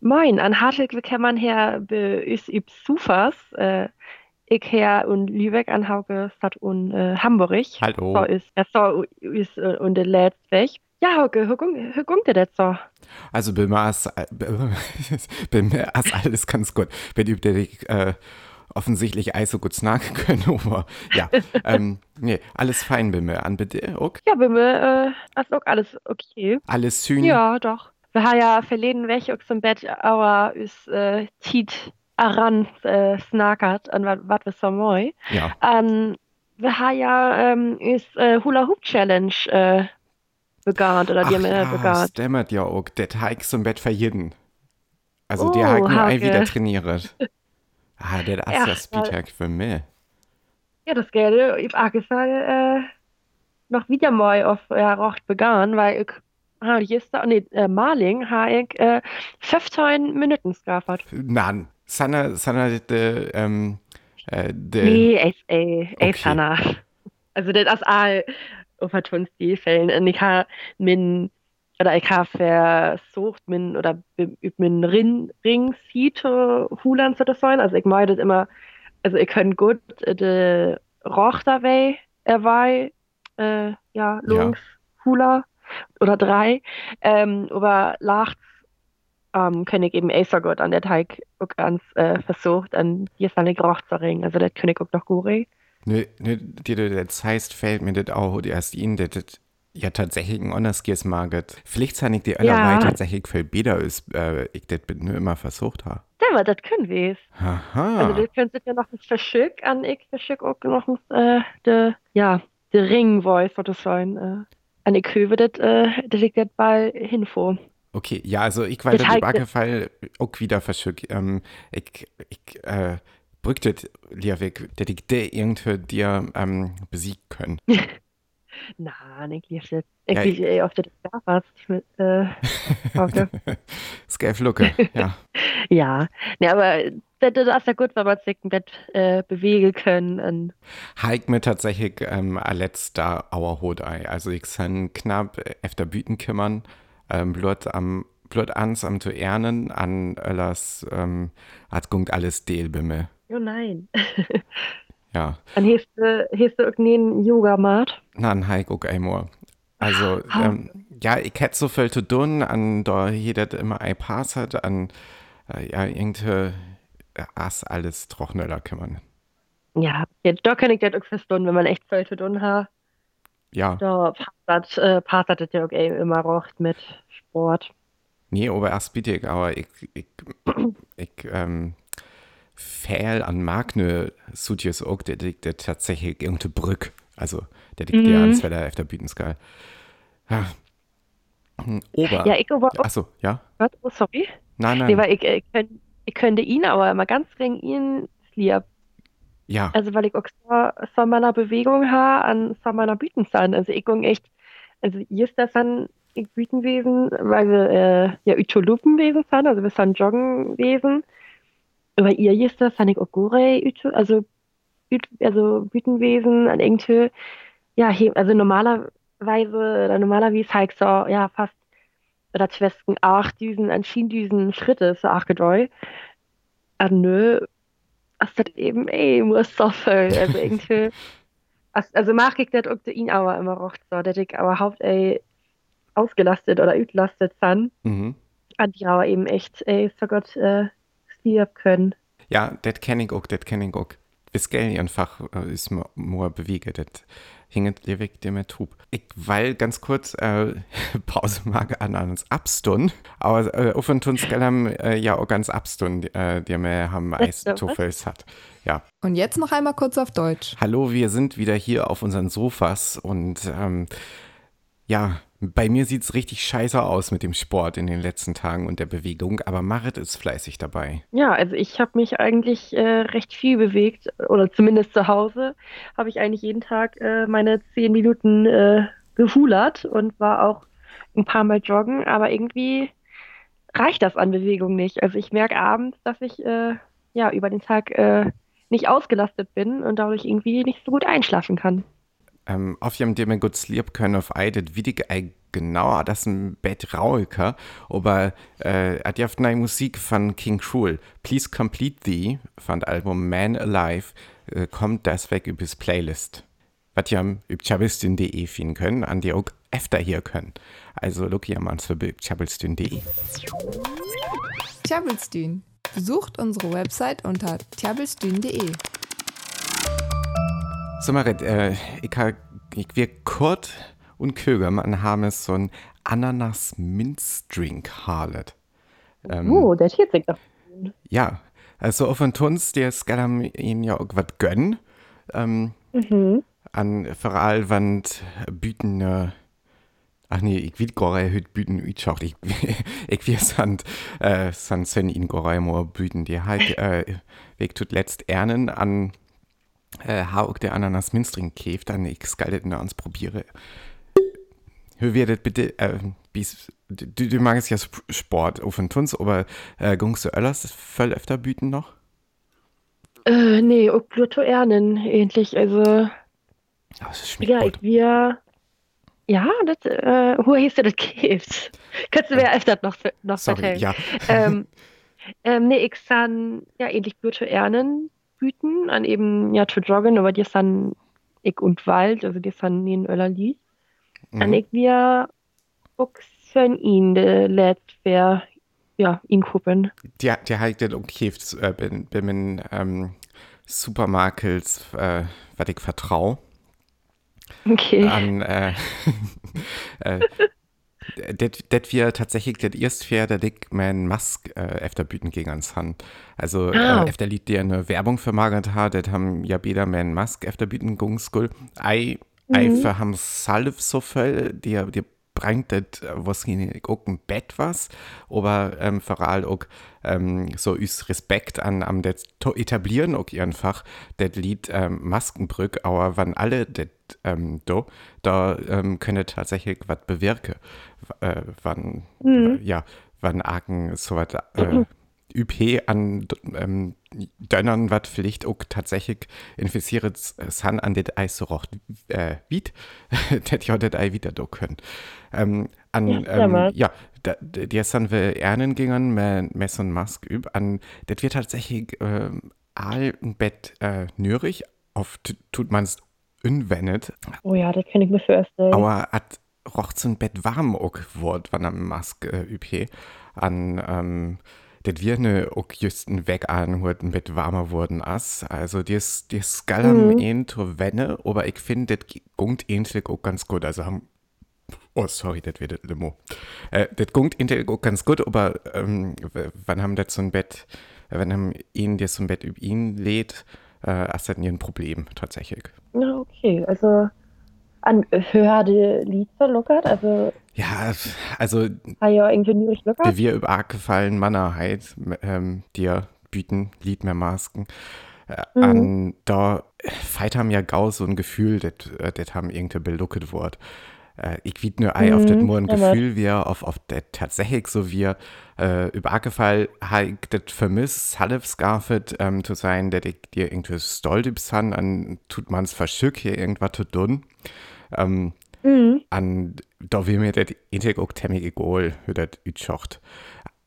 Moin, an kann man her be is üb Sufas, äh, ich her und Lübeck an Hauke Stadt und äh, Hamburg. Hallo. So ist, er so ist äh, und der letzte Weg. Ja, Hauke, wie gungt dir das so? Also bei mir ist, äh, ist alles ganz gut. Wenn übt ich äh, offensichtlich Eis so gut snacken können, aber ja, ähm, nee, alles fein bei mir. An bitte, okay. Ja, bei mir äh, ist auch alles okay. Alles schön. Ja, doch. Wir haben ja verleden Weg auch zum Bett, aber ist äh, Tiet aran äh, snackert an was wir so moi. Ja. Ähm, wir haben ja ähm, ist äh, Hula Hoop Challenge äh, begann oder die haben ja, begann. stimmt ja auch. Der Teig zum Bett für jeden. Also Oh, der hat nur ein wieder trainiert. Ah, der ist Ja, das Spieltag für mich. Ja, das Geld, ich habe gesagt, äh, noch wieder mal auf ja, Rocht begann, weil ich ha, gestern, nee, äh, Maling, habe ich äh, 15 Minuten gehabt. Nein, Sanna, Sanna, de, ähm, äh, de, Nee, ey, ey, Okay. Sanna. Also, das ist all auf die Fällen. Und ich habe min, oder ich habe versucht, min, oder min Ring, Ring Siete Hulan zu sein. Also, ich meine das immer, also, ich kann gut äh, de Rochterwei, erwei, äh, ja, Lungs, Hula oder drei. Ähm, aber lachts, ähm, ich eben gut an der Teig auch ganz äh, versucht, an die ist eine Roch zu ringen. Also, das kann ich auch noch gut. ne, ne, dir das heißt, fällt mir das auch erst in, dass das ja tatsächlich ein Onderskiers maget. Vielleicht sind ich die Ja. allerweil tatsächlich viel besser ist, äh, ich das nur immer versucht habe. Ja, das können wir es. Haha. Also, das können Sie ja noch nicht verschicken, an ich verschick auch noch äh, de, ja, de Ring-Voice, oder so sein. Äh, an ich höre das, äh, das ich das bald hinfo. Okay, ja, also ich war heißt- im Backefall auch wieder verschickt. Ähm, ich, ich, äh, brückt das Liavik, dass ich der irgendwie dir, ähm, besiegen können. Na, ich liebe das. Ich Ja, liebe eh auf das Gafas. Äh, okay. Skaflucke, ja. ja, ne, aber das, das ist ja gut, wenn man sich im Bett äh, bewegen können. Und, Heik mir tatsächlich ähm, a letzter Auerhodei. Also ich san knapp efter Büten kümmern, ähm, blut am blut ans am zu ernen, an Öllers ähm, hat gungt alles Deel bimme. oh nein. Ja. Dann hast du, irgendeinen Yoga-Mat? Nan Heik auch einmal. Also, Ah. ähm, ja, ich hätte so viel zu tun, an da jeder immer ein Pass hat, an äh, ja, irgendwie äh, as alles trockneller kümmern. Ja, ja, da kann ich das auch verstehen, wenn man echt viel zu tun hat. Ja. Da passt das, äh, passt das ja auch immer recht mit Sport. Nee, aber erst bitte ich, aber ich, ich, ich ähm, fehl an Magne Sutjes auch, der liegt der tatsächlich irgendeine Brück. Also, der liegt Mhm. ja ans Wetter auf der Bütenskal. Ja. Hm, Ober. Ja, ich aber Achso, ja? was? Oh, sorry. Nein, Nee, nein. weil ich, ich, könnt, ich könnte ihn aber immer ganz ring ihn lieb. Ja, Also, weil ich auch so, so meiner Bewegung habe, an so meiner Bütenstand. Also, ich ging echt, also, hier ist das dann, ich Bütenwesen, weil wir, äh, ja, Utolupenwesen sind, also, wir sind Joggenwesen. Aber ihr hier ist das, dann ich auch Gore, Uto, also, also, Bütenwesen, an irgendwie, ja, also, normalerweise, normalerweise halt so, ja, fast, oder Schwestern acht Düsen, an Schiendüsen Schritte, so acht gedeu. Ah, nö, ist das eben, ey, muss so viel. Also irgendwie, also, also mag ich das auch zu ihn aber immer recht so, dass ich aber haupt, ey, ausgelastet oder utlastet sind. mhm. Und die aber eben echt, ey, so Gott, äh, stirb können. ja, das kenne ich auch, das kenne ich auch. Bis gell einfach äh, ist mir nur bewege, das hinget ewig dem Tub. Ich weil ganz kurz äh, Pause mag an ans Abstund, aber äh, auf und uns äh, ja auch ganz Abstund, äh, die wir haben Eistoffels hat. Ja. Und jetzt noch einmal kurz auf Deutsch. Hallo, wir sind wieder hier auf unseren Sofas und ähm, ja, bei mir sieht's richtig scheiße aus mit dem Sport in den letzten Tagen und der Bewegung, aber Marit ist fleißig dabei. Ja, also ich habe mich eigentlich äh, recht viel bewegt, oder zumindest zu Hause habe ich eigentlich jeden Tag äh, meine zehn Minuten äh, gehulert und war auch ein paar Mal joggen, aber irgendwie reicht das an Bewegung nicht. Also ich merke abends, dass ich äh, ja über den Tag äh, nicht ausgelastet bin und dadurch irgendwie nicht so gut einschlafen kann. Ähm, auf jem dem gut sleep können auf eidet wie die ei genauer, das ein Bett Rauiker, aber äh, hat ja neue Musik von King Cruel. Please Complete Thee von Album Man Alive äh, kommt das weg übers Playlist. Was ihr über chabelstin.de finden können, an die auch öfter hier können. Also, look hier mal für chabelstin.de. Tjabelstün. Besucht unsere Website unter tjabelstün.de. So, Marit, äh, ich, ha, ich wir kurz und Köger, man haben es so ein Ananas-Minzdrink harlet. Ähm, oh, der tut sich doch. Ja, also auf den Tunst, der skal ihn ja auch was gönnen. Ähm, mhm. An vor allem, wenn Büten, äh, ach nee, ich will gar nicht Büten utschaut. Ich, ich will sand, äh, sand sen ihn gar nicht Büten. Die halt, äh, weg tut letzt Ernen an, äh, auch der Ananas Minstring käft, dann ich skal das ans probiere. Hör werdet bitte, äh, bis, du, du magst ja Sport auf den Tunz, aber äh, gungst du öllers voll öfter büten noch? Äh, nee, auch Pluto Ernen, ähnlich, also. Oh, das schmeckt ja, ich, wir, ja, das, äh, wo hieß du das Gift? Kannst du mir öfter noch, noch Sorry, vertellen? ja. ähm, ähm, nee, ich san, ja, ähnlich Pluto Ernen büten, an eben, ja, zu joggen, aber die san ich und Wald, also die san in Öller liegt. Mhm. En ik weer ook zijn in de laatste ja, inkopen. Die, die hat den umkäft äh, bin, bin in ähm, Supermarkets, äh, was ich vertraue. Okay. An, äh, äh, das wir tatsächlich das erste der ich mein Mask äh, efter büten gegen ans Hand. Also, ah. äh, efter Lied, der eine Werbung für Margaret hat, das haben ja beide mein Mask efter büten gegen Skull. Ei, einfach haben salv so viel, die, die bringt das, was auch ein Bett was, aber ähm, vor allem auch ähm, so ist Respekt an am das etablieren auch einfach das Lied ähm, Maskenbrück, aber wenn alle das ähm, do, da ähm, können tatsächlich was bewirken, äh, wann mhm. äh, ja, wann Argen so was äh, mhm. UP an ähm, Dönnern wat vielleicht auch tatsächlich infiziert san an det Eis so roch äh, wit, det ja det Ei wieder do können. Ähm, an, ja, ähm, ja da, die san wir Ernen gingen, mit und Mask üb, an, det wird tatsächlich äh, all ein Bett äh, nürig, oft tut man's unwendet. Oh ja, das kann ich mir vorstellen. Aber hat roch so ein Bett warm auch wort, wann am Mask äh, üb an, ähm, das wir ne auch just ein Weg anhörten mit warmer wurden ass. Also das, das skal haben mhm. to wenne, aber ich finde, das gungt ähnlich auch ganz gut. Also haben, oh sorry, das wird Limo. Äh, das gungt ähnlich auch ganz gut, aber ähm, wann haben das so ein Bett, wenn haben ihn das so ein Bett über ihn lädt, äh, hast du ein Problem tatsächlich. Ja, okay, also an Hörde Lied verlockert, also ja, also ja irgendwie lockert. wir über gefallen Mannerheit ähm, dir bieten Lied mehr Masken. Äh, mhm. an da feit haben ja gau so ein Gefühl, das äh, haben irgendwie belucket Wort. Äh, ich wied nur ei mhm, auf das nur ein ja, Gefühl, wie auf, auf das tatsächlich so wie äh, über Gefall halt das vermisst, Salif Scarfet ähm, zu sein, der dir irgendwie stolz an, an tut man's verschück hier irgendwas zu tun. Ähm, mhm. an, da will mir das Intek auch ziemlich egal, wie das utschaut.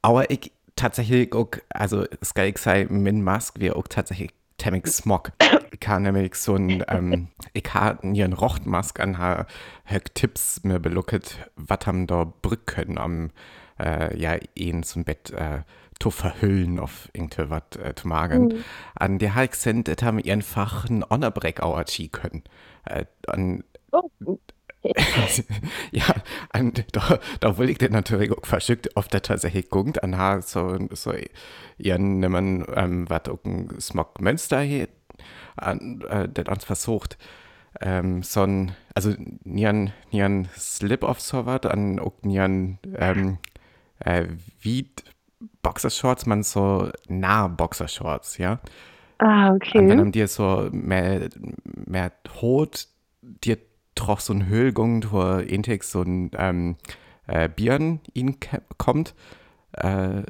Aber ich tatsächlich auch, also ich sagen, mit Mask wäre auch tatsächlich ziemlich Smog. Ich habe nämlich so ein, ähm, ich habe hier ein Rochtmask an, habe Tipps mir belucket, was haben da Brück können am, äh, ja, ihn zum Bett, äh, zu verhüllen auf irgendwas äh, zu magen. Mhm. An der Hulk sind, das haben einfach einen Honorbreak auch können. Äh, an, Oh. ja, und da, da will ich den natürlich auch verschickt, auf der tatsächlich guckt, an so, so ihren nehmen, ähm, was auch ein Smog Münster hier, an, äh, der uns versucht, ähm, so ein, also nian, nian Slip-Off so was, an auch nian, ähm, äh, wie Boxershorts, man so nah Boxershorts, ja. Ah, okay. Und wenn man dir so mehr, mehr Hot, dir troch so ein Höhlgung, wo Intex so ein ähm, äh, Bieren ihn kommt, äh, mhm.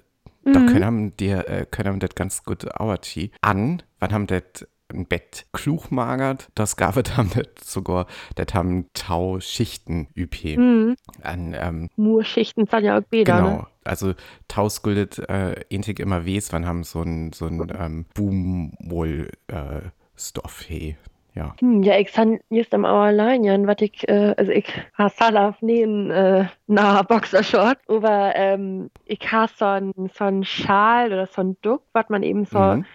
da können die, äh, können das ganz gut Auerchi an, wann haben das ein Bett klug magert. Das gab es haben das sogar, das haben Tau Schichten üp. Mhm. An, ähm, Murschichten sind ja auch Bäder, Genau, ne? also Tausguldet äh, ähnlich immer wes, wann haben so ein so ein ähm, Boomwoll äh, Stoff he. Ja. Hm, ja, ich kann jetzt am allein, ja, was ich, äh, also ich habe Salaf nähen, äh, na Boxershort, aber ähm, ich habe so ein, so ein Schal oder so ein Duck, was man eben so Mhm.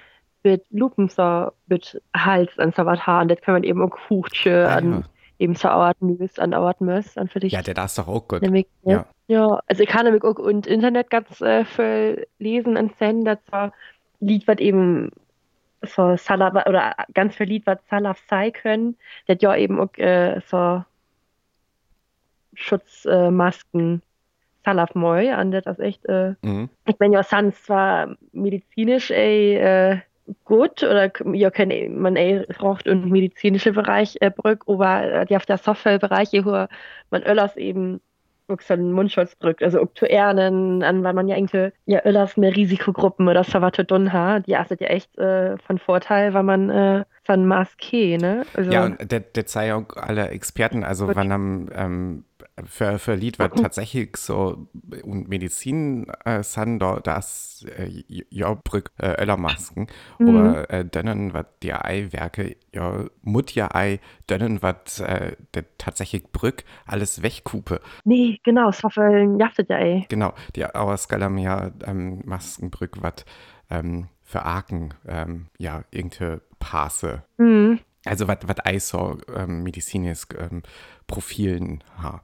mit Lupen so mit Hals an so was haben, das kann man eben auch Huche Ah, an ja. eben so Auert Müs, an Auert Mös, an für dich. ja, der das ist doch auch gut. Nämlich, ne? Ja. ja. also ich kann nämlich auch und Internet ganz äh, viel lesen und sehen, dass so Lied, was eben so Salaf oder ganz viel Lied, was Salaf sei können, das ja eben auch äh, so Schutzmasken äh, Salaf moi an das ist echt, äh, Mhm. ich meine ja sans zwar medizinisch ey, äh, gut oder ja kann man ey, braucht im medizinischen Bereich äh, Brück, aber äh, die auf der Softwarebereich hier wo man öllers eben auch so einen Mundschutz drückt, also auch zu ernen, an weil man ja irgendwie ja öllers mehr Risikogruppen oder tun hat, die achtet ja echt äh, von Vorteil, weil man äh, so ein Maske, ne? Also, Ja, und der, der sei auch alle Experten, also wann haben ähm, für, für Lied, was tatsächlich so und Medizin äh, sind, da das äh, ja Brück äh, Öllermasken, Mhm. aber äh, denen, was die Ei-Werke, ja, Mut ja Ei, denen, was äh, der tatsächlich Brück alles wegkupe. nee, genau, Software jachtet ja ey. Genau, die Auerskalam ja ähm, Maskenbrück, was ähm, für Arken, ähm, ja, irgendeine Passe Mhm. Also was ISO ähm, ähm, Profilen ha.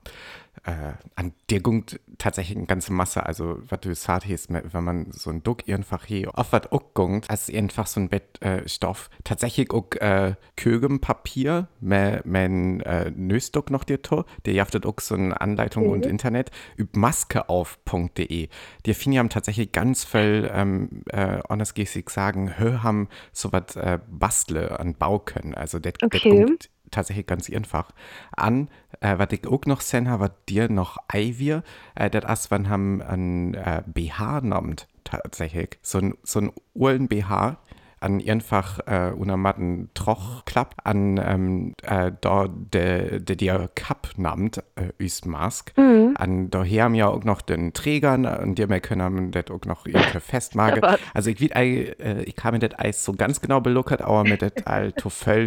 Äh, an der gungt tatsächlich eine ganze Masse, also was du gesagt hast, wenn man so ein Duck einfach hier auf was auch gungt, als einfach so ein Bettstoff, äh, tatsächlich auch äh, Kögenpapier, mein äh, Nösduck noch dir to, der jaftet auch so eine Anleitung und Internet, üb maskeauf.de. Die finden haben tatsächlich ganz viel, ähm, äh, honest sagen, hö haben so was äh, bastle an Bau können, also das Okay. gungt tatsächlich ganz einfach an. Äh, was ich auch noch sehen habe, was dir noch Eivier, äh, das ist, wann haben ein äh, BH nammt tatsächlich. So ein, so ein urlen BH an einfach äh, unter matten Troch klappt, an ähm, äh, da der de, dir Cup nammt, äh, üs Mask. Mhm. An daher haben ja auch noch den Trägern und die wir können das auch noch irgendwie. Ja, was? Also ich, ei, äh, ich habe mir das Eis so ganz genau beluckert, aber mit das all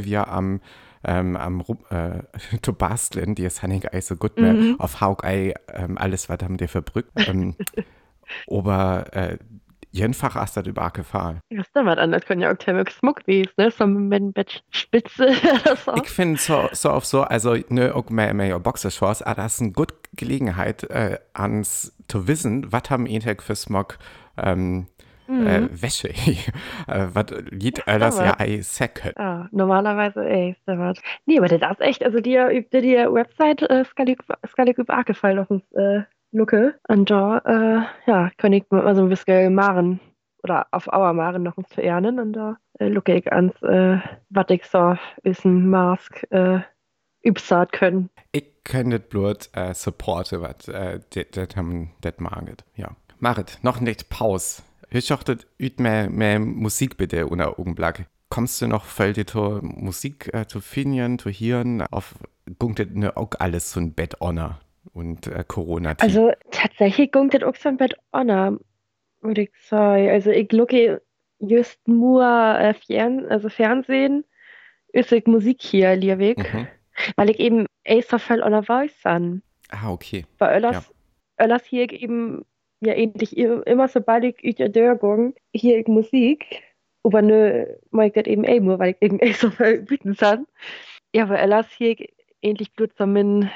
wir am ähm, am äh, to basteln, die ist Hanning Eis so gut mehr Mhm. auf Haug Ei ähm, alles was haben dir verbrückt. Ähm, aber äh, jedenfach hast du das über gefahren. Was ist denn was anderes? Können ja auch Thermik Smuck wies, ne? So mit Bett Spitze oder so. Ich finde so, so auf so, also ne, auch mehr, mehr Boxershorts, aber das ist eine gute Gelegenheit, äh, ans zu wissen, was haben Intec für Smog ähm, äh, Wäsche, äh, was liegt alles ja ei Säcke. Ah, normalerweise, ey, ist da was. Nee, aber das ist echt, also dir übte die Website äh, Skalik Skalik über gefallen auf uns äh, Lucke. Und da, äh, ja, kann ich mal so ein bisschen machen. Oder auf Auer machen noch uns zu ernen. Und da äh, lucke ich ans, äh, was ich so ist ein Mask äh, übsat können. Ich kann das bloß äh, supporten, was äh, das haben, das maget. Ja. Marit, noch nicht Pause. Ich dachte, üt mehr, mehr Musik bitte unter Augenblick. Kommst du noch voll die Musik äh, zu finden, zu hören? Auf punktet ne auch alles so ein Bett honor und äh, corona -Team. Also tatsächlich gungt das auch so ein Bett Honor, würde ich sagen. Also ich lucke just nur äh, Fern also Fernsehen, ist ich Musik hier, Liewig. Mhm. Weil ich eben Acer Fell on a Voice an. Ah, okay. Bei Öllers, Öllers hier eben ja ähnlich i- immer sobald ich ich Dörgung hier ich Musik, aber mag ich das eben eh nur, weil ich eben Acer Fell bieten kann. Ja, bei Öllers hier ich ähnlich blut so min,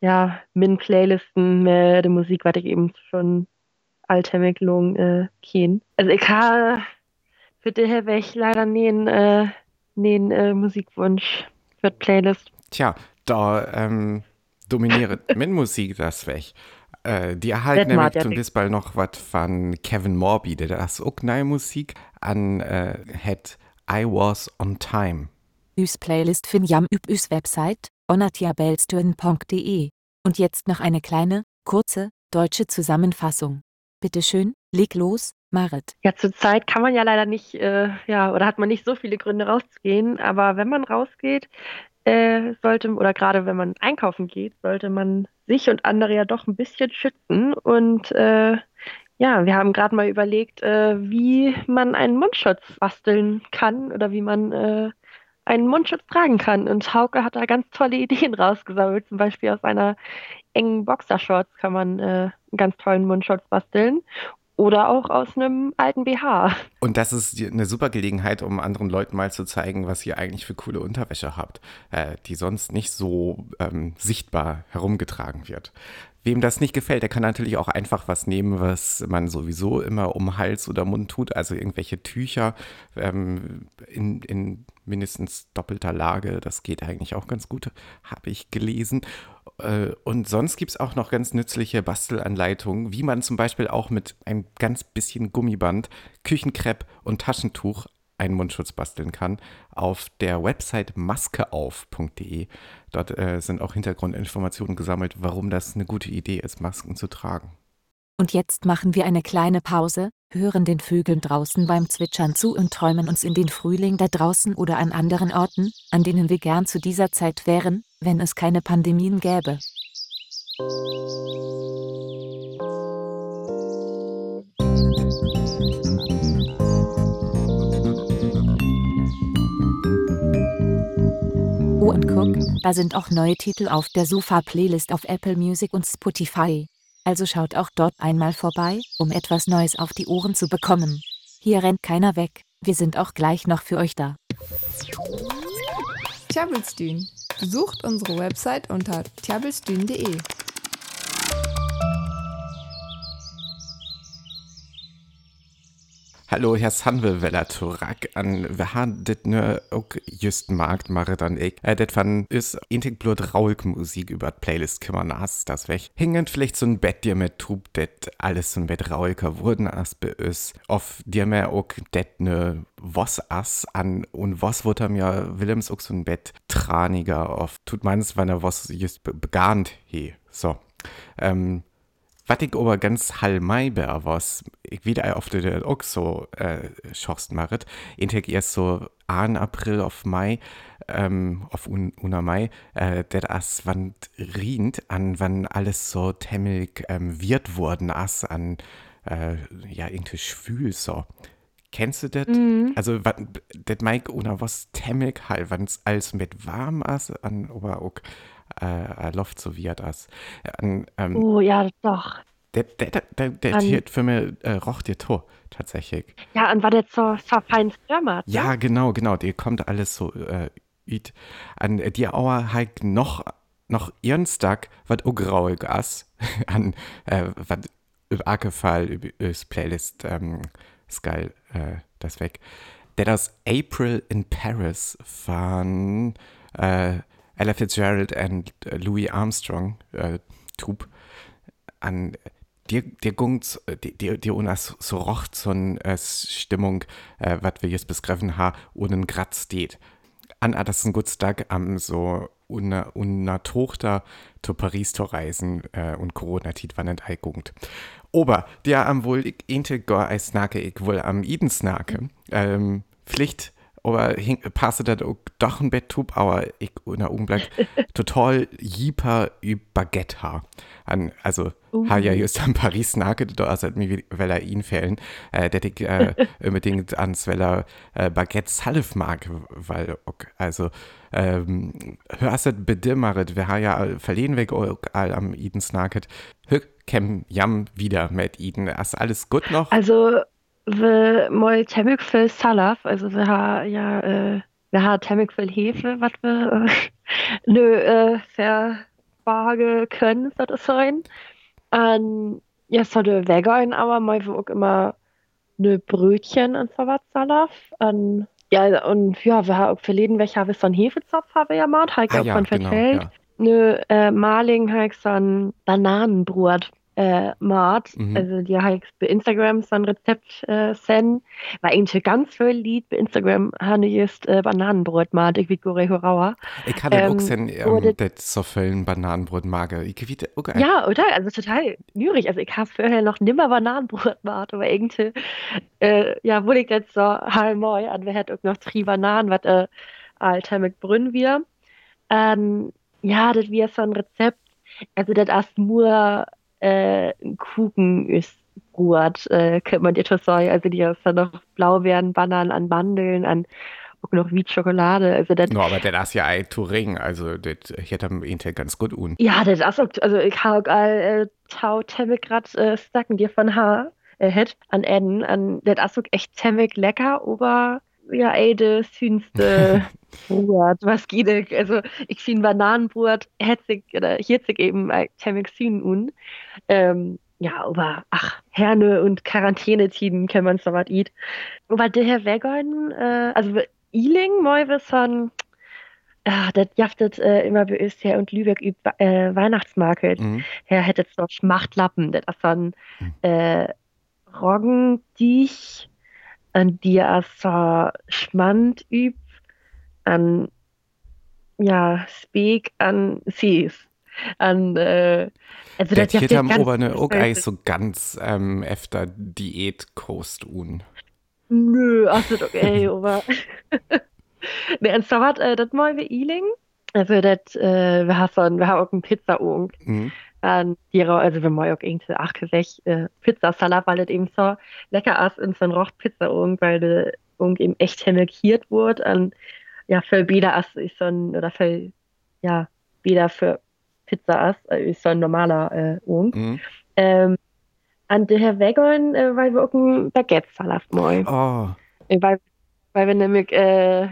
ja, min Playlisten mit der Musik, was ich eben schon alltäglich lang äh, kenn. Also ich habe für daher wäre ich leider nähen, äh, nähen äh, Musikwunsch für die Playlist. Tja, da ähm, dominiert mit Musik das weg. Äh, die erhalten nämlich zum. Beispiel noch was von Kevin Morby, der das auch neue Musik an äh, hat I Was On Time. Üs Playlist fin jam üb üs Website, onatiabelstürn.de. Und jetzt noch eine kleine, kurze, deutsche Zusammenfassung. Bitteschön, leg los. Marit. Ja, zurzeit kann man ja leider nicht, äh, ja, oder hat man nicht so viele Gründe rauszugehen, aber wenn man rausgeht, äh, sollte, oder gerade wenn man einkaufen geht, sollte man sich und andere ja doch ein bisschen schützen. Und äh, ja, wir haben gerade mal überlegt, äh, wie man einen Mundschutz basteln kann oder wie man äh, einen Mundschutz tragen kann. Und Hauke hat da ganz tolle Ideen rausgesammelt. Zum Beispiel aus einer engen Boxershorts kann man äh, einen ganz tollen Mundschutz basteln oder auch aus einem alten BH. Und das ist eine super Gelegenheit, um anderen Leuten mal zu zeigen, was ihr eigentlich für coole Unterwäsche habt, äh, die sonst nicht so ähm, sichtbar herumgetragen wird. Wem das nicht gefällt, der kann natürlich auch einfach was nehmen, was man sowieso immer um Hals oder Mund tut, also irgendwelche Tücher ähm, in, in mindestens doppelter Lage. Das geht eigentlich auch ganz gut, habe ich gelesen. Äh, und sonst gibt es auch noch ganz nützliche Bastelanleitungen, wie man zum Beispiel auch mit ein ganz bisschen Gummiband, Küchenkrepp und Taschentuch einen Mundschutz basteln kann, auf der Website maskeauf.de. Dort äh, sind auch Hintergrundinformationen gesammelt, warum das eine gute Idee ist, Masken zu tragen. Und jetzt machen wir eine kleine Pause, hören den Vögeln draußen beim Zwitschern zu und träumen uns in den Frühling da draußen oder an anderen Orten, an denen wir gern zu dieser Zeit wären, wenn es keine Pandemien gäbe. Oh und guck, da sind auch neue Titel auf der Sofa-Playlist auf Apple Music und Spotify. Also schaut auch dort einmal vorbei, um etwas Neues auf die Ohren zu bekommen. Hier rennt keiner weg, wir sind auch gleich noch für euch da. Tjabelstühn. Besucht unsere Website unter tjabelstühn.de. Hallo, Herr Sanwe Weller Turak an. Wir haben das nur auch just Markt mache dann ich. Äh, das van ist intig blut rauig Musik über Playlist kümmern nas das weg. Hingen vielleicht so ein Bett dir mit Tub, det alles so ein Bett rauiger wurden as be is. Auf dir mehr auch det ne was as an und was wurde mir Willems auch so ein Bett traniger auf. Tut meins, wenn er was just begahnt he. So. Ähm, was ich aber ganz hallmeiber was, ich wieder auf der auch so äh, schochst macht, integ erst so an April auf Mai, ähm, auf un, una Mai, äh, der as wann rient, an wann alles so temmelig ähm, wird worden as an, äh, ja, irgendwie schwül so. Kennst du das? Mhm. Also, das Mike oder was temmelig halt, wenn es alles mit warm as, an, aber auch äh, Luft so wie das. An, ähm, Oh ja, doch. der, der, der, der, An- hier für mich äh, roch dir to, tatsächlich. Ja, und war der so, fein ne? Ja, genau, genau. Die kommt alles so äh, üt. An äh, die Auer halt noch, noch Ernstag, was ugrauig ass, an äh, was über Akefall, über das Playlist, ähm, ist geil, äh, das weg. Der das April in Paris von äh, Ella Fitzgerald und äh, Louis Armstrong, äh, Tub, an dir, dir gungt, dir, dir, dir unas so rocht so eine äh, Stimmung, äh, was wir jetzt begriffen haben, ohne grad steht. An das ist ein guter Tag am so una, una Tochter zu Paris zu reisen äh, und Corona-Tit wann nicht einguckt. Aber der am wohl inte gar als snake, ich wohl am Iden snake. Ähm, Pflicht, aber hing, passe das auch doch ein Bett tub, aber ich unter Augenblick total jeeper über Baguette ha. An, also, Uh. ha ja just am Paris snake, da also mir weil er ihn fällen, äh, der ich äh, unbedingt ans Weller äh, Baguette salf mag, weil, ok, also, ähm, hörst du bedimmerit, wir ha ja verlehen weg auch all am Iden snaket, hück, kem jam wieder mit Iden, ist alles gut noch? Also, wir mal temmig viel Salaf, also wir haben ja, äh, wir haben temmig viel Hefe, was wir, äh, nö, äh, verbarge können, soll das sein. Und ja, so der Vegan, aber mal wir auch immer ne Brötchen und so was Salaf. Und, ja, und ja, wir haben auch verleden, welcher wir so einen Hefezopf haben wir ja mal, halt Ah auch ja, von genau, vertellt. ja. Nö, äh, Maling halt so ein Bananenbrot. Äh, Mart, Mhm. also die habe ich bei Instagram so ein Rezept äh, senden, weil irgendwie ganz viel Lied bei Instagram habe ich jetzt äh, Bananenbrot Mart, ich wie Gore Horauer. Ich hatte auch Ähm, sen, wo ähm, das- so vielen Bananenbrot mag. Ich auch ein. Ja, oder? Also total nürig. Also ich habe vorher noch nimmer Bananenbrot gemacht, aber irgendwie, äh, ja, wo ich jetzt so halb neu an, wer hat auch noch drei Bananen, was äh, alter mit Brünn wir. Ähm, ja, das wäre so ein Rezept. Also das erst nur äh, Kuchen ist gut, äh, könnte man dir schon sagen. Also die ist dann noch Blaubeeren, Bananen an Mandeln, an auch noch wie Schokolade. Also das No, aber das ist ja ein Touring, also das hätte am Intel ganz gut un. Ja, das ist auch, also ich habe auch all äh, Tau Temmek grad äh, stacken dir von Haar äh, an Enden an das ist auch echt Temmek lecker, aber ja, ey, das schönste Brot, was geht ich? Also ich finde Bananenbrot hetzig oder hitzig eben äh, Temmek süßen un. Ähm, ja, aber ach, Herne und Quarantänetiden kann man so was eat. Aber der Herr Wegon, äh, also Ealing, moi wir son Ah, das jaftet äh, immer bei uns her und Lübeck über äh, Weihnachtsmarket. Mhm. Her hättet so Schmachtlappen, das ist so ein äh, Roggendich, an dir ist so Schmand üb, an ja, Speak, an Sees. An, äh, also Das jaftet hätte am ganz Oberne auch gestaltet. ei so ganz ähm, efter Diät-Kost un. Nö, also okay, aber. ne, und so was, äh, das mal wir Ealing. Also, das, äh, wir haben so ein, wir haben auch einen Pizzaofen. Mhm. die, Ra- also wir mal auch irgendwie ach gesagt, äh, Pizzasalat, weil das eben so lecker ist in so ein Rocht Pizzaofen, weil der Ofen eben echt markiert wurde. Und ja, für Beda ist, so ein, oder für, ja, Beda für Pizza ist, äh, ist so ein normaler äh, Ofen. Mhm. Ähm, an der Herr Wegon, äh, weil wir auch einen Baguette-Salat mal. Oh, Weil, weil wir nämlich äh,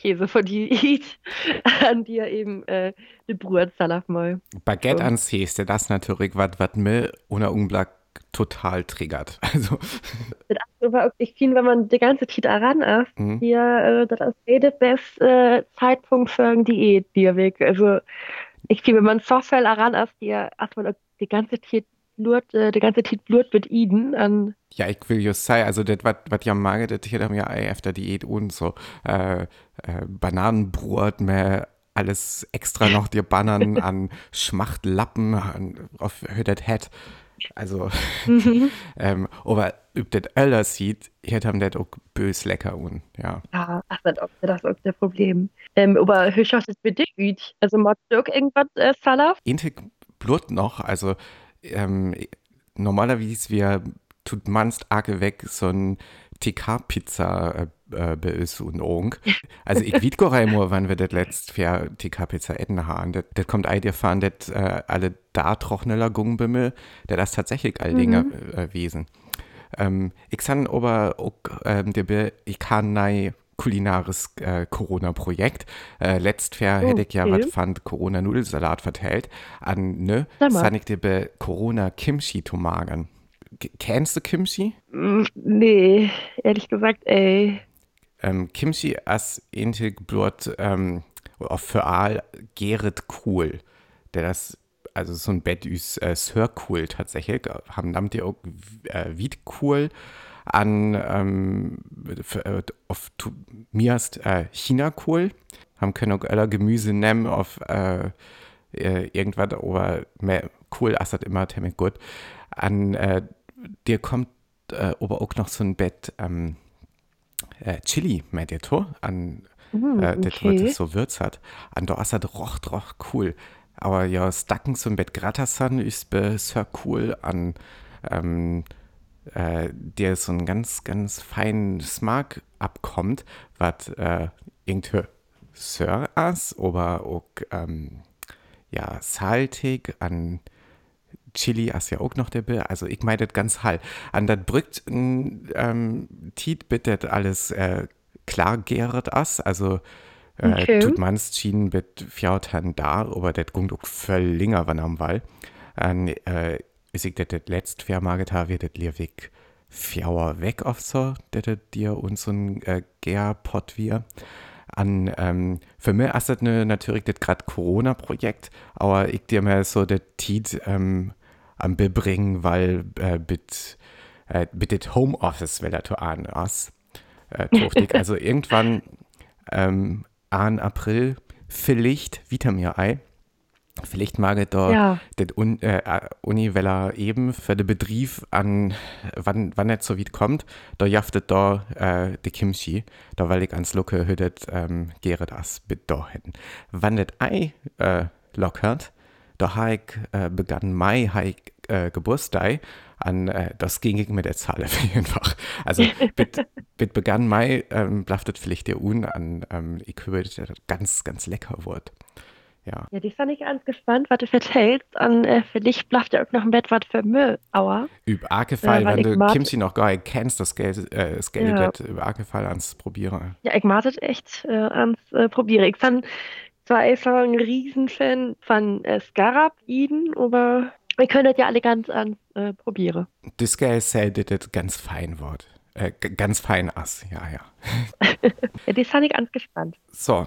Käse von die eat, an dir eben äh, die Brotsalat mal. Baguette So. an Sees, das ist natürlich was, was mir ohne Unglück total triggert. Also, Das ist aber auch- ich finde, wenn man die ganze Zeit daran ist, mhm. hier, äh, das ist eh der beste äh, Zeitpunkt für eine Diät, die weg. Also, ich finde, wenn man so viel daran ist, die man auch die ganze Zeit Blut, äh, die ganze Zeit Blut mit ihnen an, Ja, ich will just sagen, also das, was am mag, das hier haben ja ei efter Diät und so äh, äh, Bananenbrot, mehr alles extra noch die Bananen an Schmachtlappen, an, auf das Head. Also, ähm, aber ob das Öller sieht, hier haben das auch bös lecker un, ja. ja, ach, das ist auch, das auch das Problem. Ähm, aber hör schaut das bitte gut. Also, magst du auch irgendwas, äh, Salat? Intig Blut noch, also ähm, normalerweise wir tut manst arge weg so ein TK-Pizza äh, äh, bei uns und Ong. Also ich gar nicht wann wir das letzte Jahr TK-Pizza essen haben. Das, das kommt ein dir fahren, das äh, alle da trockneler Gungbimmel, der das tatsächlich all Dinge äh, wesen. Ähm, ich kann aber auch, ähm, der ich kann nei kulinares äh, Corona-Projekt. Äh, Jahr hätte ich ja Okay. was fand Corona-Nudelsalat verteilt an ne, Sag ich dir be Corona-Kimchi-Tomagen. Kennst du Kimchi? Mm, Nee, ehrlich gesagt, ey. Ähm, Kimchi as intig Blut ähm, für all gäret cool. Der das, also so ein Bett ist äh, sehr cool tatsächlich. Haben damit ja auch äh, Wied cool an ähm, äh, auf ist äh, China cool. Haben können auch aller Gemüse nehmen auf äh, äh, irgendwas, aber ist das immer ziemlich gut. An äh, dir kommt äh, aber auch noch so ein Bett ähm, äh, Chili mit dir to, an Hm, äh, das okay. wird so Würz hat. An da ist das roch, roch cool. Aber ja, Stacken zum Bett Gratasan ist be sehr cool an ähm, äh, der so einen ganz, ganz feinen Smack abkommt, was äh, irgendwie Sir ist, aber auch ähm, ja, saltig an Chili ist ja auch noch der Bill. Also ich meine das ganz hall. An das brückt ähm, Tiet bittet alles äh, klar gäret as. Also äh, Okay. tut man's schien mit Fjautan da, aber das gungt auch völlig länger wann am Wall. An äh, ist ich das letzt Jahr mal getan, wird das Lierweg Fjauer weg auf so, das dir und so ein äh, Gärpott wir an ähm, für mich ist das ne, natürlich das gerade Corona-Projekt, aber ich dir mir so das Tiet ähm, am bebringen, weil äh, mit, äh, mit dem Homeoffice will er an aus. Äh, also irgendwann ähm, an April vielleicht mir ein. Vielleicht mag ich da Ja. den Un äh, Uni, weil er eben für den Betrieb an, wann, wann er so weit kommt, da jaftet da äh, die Kimchi, da weil ich ans Lucke hüttet, ähm, gere das mit da hin. Wann das Ei äh, lockert, da habe ich äh, begann Mai, habe ich äh, Geburtstag, an, äh, das ging ich mit der Zahl einfach. Also, mit, mit begann Mai, ähm, blaftet vielleicht der Un an, ähm, ich höre, das ganz, ganz lecker wird. Ja. Ja, die fand ich ganz gespannt, was du vertellst. Und äh, vielleicht bleibt ja auch noch ein Bett was für Müll. Aua. Über Arkefall, Ja, weil wenn du mag- Kimchi noch gar nicht kennst, das Geld, äh, das Geld Ja. über Arkefall ans Probieren. Ja, ich mag das echt äh, ans äh, probieren. Ich fand zwar einfach ein Riesenfan von äh, Scarab Eden, aber wir können das ja alle ganz ans äh, probieren. Das Geld seltet das ganz fein Wort. Äh, ganz fein Ass, ja, ja. Ja, die fand ich ganz gespannt. So,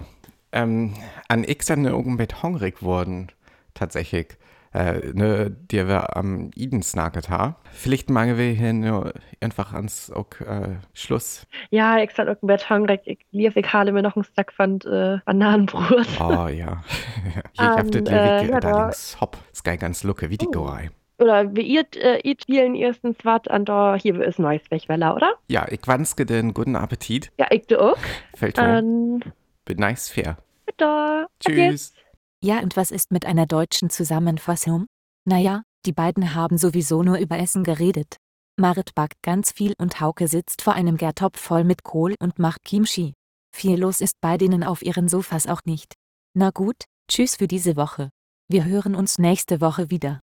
ähm, an ich dann irgendwie hungrig worden, tatsächlich. Äh, ne, die wir am Iden snacket ha. Vielleicht machen wir hier nur einfach ans auch, äh, Schluss. Ja, ich fand irgendwann hungrig. Ich lief, ich hale mir noch einen Stack von äh, Bananenbrot. Oh ja. Hier Ähm, haftet äh, Lewig ja, da links hopp. Sky ganz lucke, wie die Oh. Gorei. Oder wir ihr, äh, ihr spielen erstens was an da, hier ist neues Wegweller, oder? Ja, ich wanske den guten Appetit. Ja, ich du auch. Fällt Ähm, nice fair. da. Tschüss. Ja, und was ist mit einer deutschen Zusammenfassung? Naja, die beiden haben sowieso nur über Essen geredet. Marit backt ganz viel und Hauke sitzt vor einem Gärtopf voll mit Kohl und macht Kimchi. Viel los ist bei denen auf ihren Sofas auch nicht. Na gut, tschüss für diese Woche. Wir hören uns nächste Woche wieder.